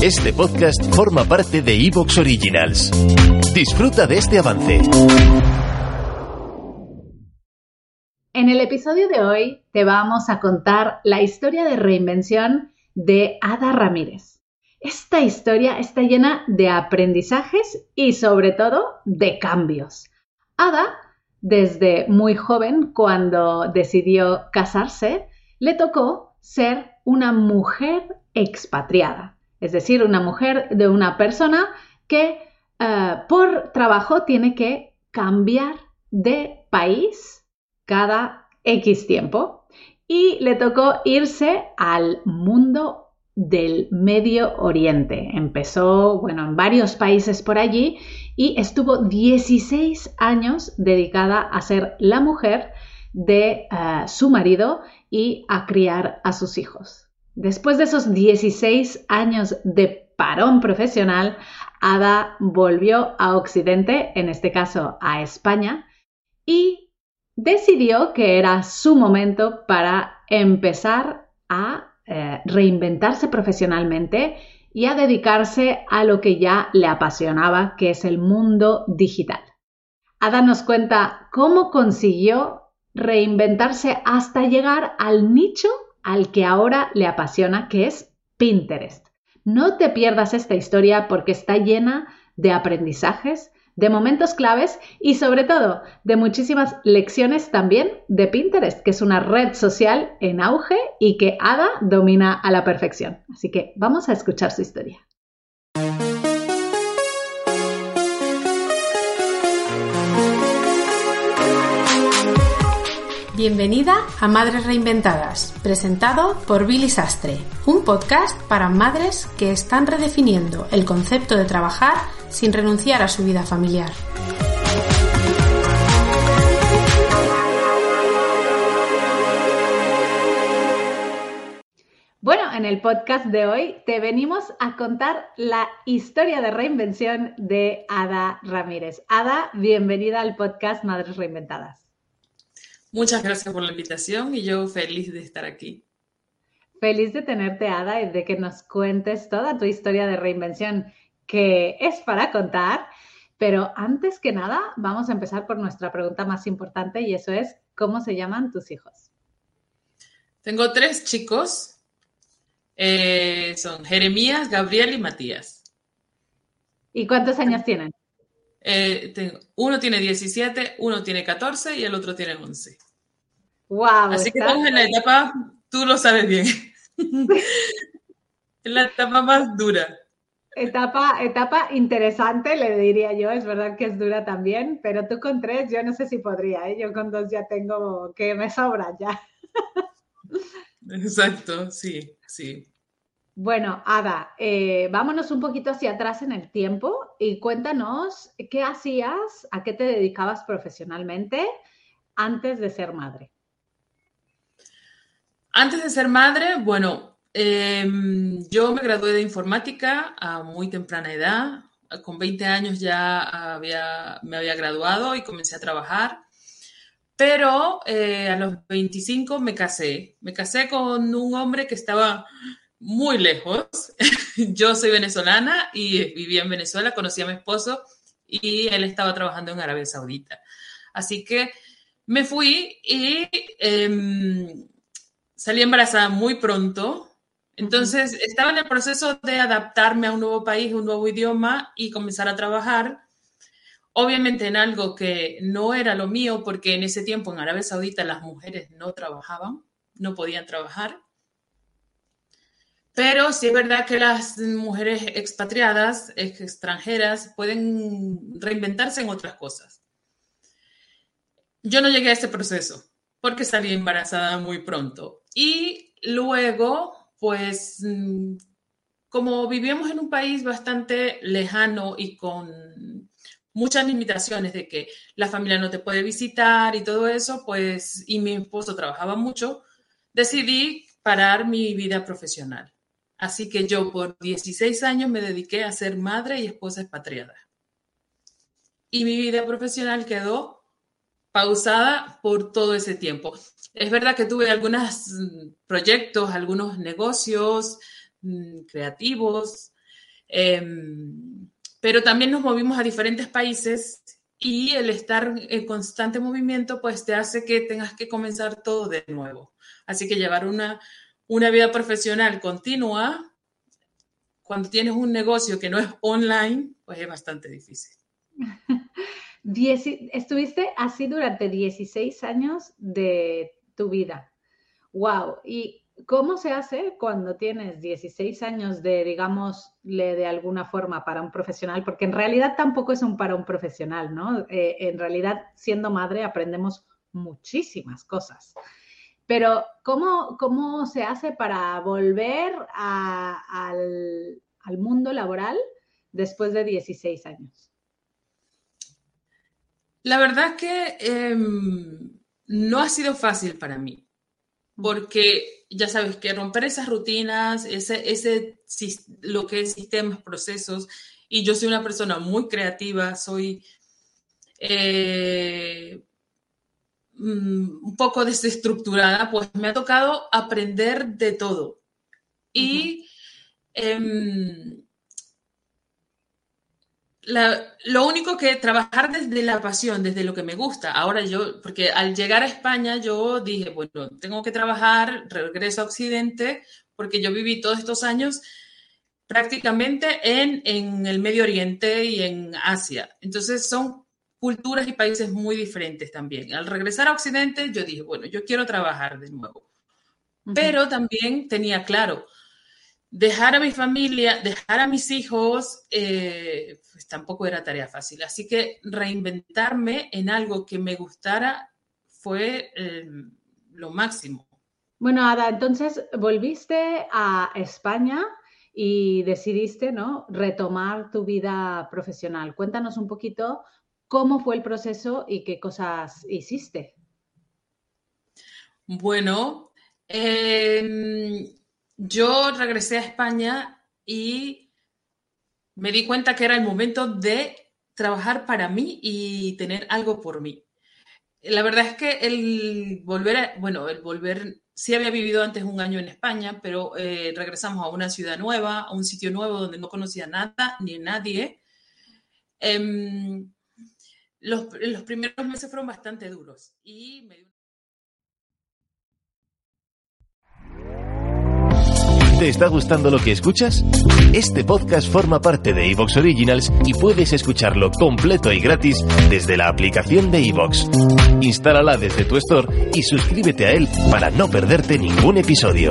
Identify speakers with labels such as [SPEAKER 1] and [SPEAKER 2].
[SPEAKER 1] Este podcast forma parte de Evox Originals. Disfruta de este avance.
[SPEAKER 2] En el episodio de hoy te vamos a contar la historia de reinvención de Ada Ramírez. Esta historia está llena de aprendizajes y sobre todo de cambios. Ada, desde muy joven, cuando decidió casarse, le tocó ser una mujer expatriada es decir, una mujer de una persona que eh, por trabajo tiene que cambiar de país cada X tiempo y le tocó irse al mundo del Medio Oriente. Empezó, bueno, en varios países por allí y estuvo 16 años dedicada a ser la mujer de eh, su marido y a criar a sus hijos. Después de esos 16 años de parón profesional, Ada volvió a Occidente, en este caso a España, y decidió que era su momento para empezar a eh, reinventarse profesionalmente y a dedicarse a lo que ya le apasionaba, que es el mundo digital. Ada nos cuenta cómo consiguió reinventarse hasta llegar al nicho al que ahora le apasiona, que es Pinterest. No te pierdas esta historia porque está llena de aprendizajes, de momentos claves y sobre todo de muchísimas lecciones también de Pinterest, que es una red social en auge y que Ada domina a la perfección. Así que vamos a escuchar su historia.
[SPEAKER 3] Bienvenida a Madres Reinventadas, presentado por Billy Sastre, un podcast para madres que están redefiniendo el concepto de trabajar sin renunciar a su vida familiar.
[SPEAKER 2] Bueno, en el podcast de hoy te venimos a contar la historia de reinvención de Ada Ramírez. Ada, bienvenida al podcast Madres Reinventadas.
[SPEAKER 4] Muchas gracias por la invitación y yo feliz de estar aquí.
[SPEAKER 2] Feliz de tenerte, Ada, y de que nos cuentes toda tu historia de reinvención, que es para contar. Pero antes que nada, vamos a empezar por nuestra pregunta más importante y eso es, ¿cómo se llaman tus hijos?
[SPEAKER 4] Tengo tres chicos. Eh, son Jeremías, Gabriel y Matías.
[SPEAKER 2] ¿Y cuántos años tienen?
[SPEAKER 4] Eh, uno tiene 17, uno tiene 14 y el otro tiene 11.
[SPEAKER 2] Wow,
[SPEAKER 4] Así que estamos en la etapa, tú lo sabes bien, en la etapa más dura.
[SPEAKER 2] Etapa, etapa interesante, le diría yo, es verdad que es dura también, pero tú con tres, yo no sé si podría, ¿eh? yo con dos ya tengo que me sobra ya.
[SPEAKER 4] Exacto, sí, sí.
[SPEAKER 2] Bueno, Ada, eh, vámonos un poquito hacia atrás en el tiempo y cuéntanos qué hacías, a qué te dedicabas profesionalmente antes de ser madre.
[SPEAKER 4] Antes de ser madre, bueno, em, yo me gradué de informática a muy temprana edad. Con 20 años ya había, me había graduado y comencé a trabajar. Pero eh, a los 25 me casé. Me casé con un hombre que estaba muy lejos. Yo soy venezolana y vivía en Venezuela, conocí a mi esposo y él estaba trabajando en Arabia Saudita. Así que me fui y em, salí embarazada muy pronto. Entonces estaba en el proceso de adaptarme a un nuevo país, un nuevo idioma y comenzar a trabajar. Obviamente en algo que no era lo mío, porque en ese tiempo en Arabia Saudita las mujeres no trabajaban, no podían trabajar. Pero sí es verdad que las mujeres expatriadas, extranjeras, pueden reinventarse en otras cosas. Yo no llegué a ese proceso porque salí embarazada muy pronto. Y luego, pues, mm, como vivíamos en un país bastante lejano y con muchas limitaciones de que la familia no te puede visitar y todo eso, pues, y mi esposo trabajaba mucho, decidí parar mi vida profesional. Así que yo por 16 años me dediqué a ser madre y esposa expatriada. Y mi vida profesional quedó pausada por todo ese tiempo. Es verdad que tuve algunos mm, proyectos, algunos negocios mm, creativos, Em, pero también nos movimos a diferentes países y el estar en constante movimiento pues te hace que tengas que comenzar todo de nuevo. Así que llevar una, una vida profesional continua cuando tienes un negocio que no es online, pues es bastante difícil.
[SPEAKER 2] estuviste así durante 16 años de tu vida. Wow. ¿Y cómo se hace cuando tienes 16 años de, digamos, de alguna forma para un profesional? Porque en realidad tampoco es un para un profesional, ¿no? Eh, en realidad, siendo madre, aprendemos muchísimas cosas. Pero, ¿cómo, cómo se hace para volver al, al mundo laboral después de 16 años?
[SPEAKER 4] La verdad que em, no ha sido fácil para mí, porque ya sabes que romper esas rutinas, ese, ese, lo que es sistemas, procesos, y yo soy una persona muy creativa, soy eh, mm, un poco desestructurada, pues me ha tocado aprender de todo. Y lo único que trabajar desde la pasión, desde lo que me gusta. Ahora yo, porque al llegar a España yo dije, bueno, tengo que trabajar, regreso a Occidente, porque yo viví todos estos años prácticamente en, en el Medio Oriente y en Asia. Entonces son culturas y países muy diferentes también. Al regresar a Occidente yo dije, bueno, yo quiero trabajar de nuevo. Pero también tenía claro, dejar a mi familia, dejar a mis hijos, eh, pues tampoco era tarea fácil. Así que reinventarme en algo que me gustara fue eh, lo máximo.
[SPEAKER 2] Bueno, Ada, entonces volviste a España y decidiste, ¿no? Retomar tu vida profesional. Cuéntanos un poquito cómo fue el proceso y qué cosas hiciste.
[SPEAKER 4] Bueno, eh, yo regresé a España y me di cuenta que era el momento de trabajar para mí y tener algo por mí. La verdad es que el volver, bueno, el volver, sí había vivido antes un año en España, pero eh, regresamos a una ciudad nueva, a un sitio nuevo donde no conocía nada ni nadie. Em, los, los, primeros meses fueron bastante duros y me
[SPEAKER 1] ¿Te está gustando lo que escuchas? Este podcast forma parte de Evox Originals y puedes escucharlo completo y gratis desde la aplicación de Evox. Instálala desde tu store y suscríbete a él para no perderte ningún episodio.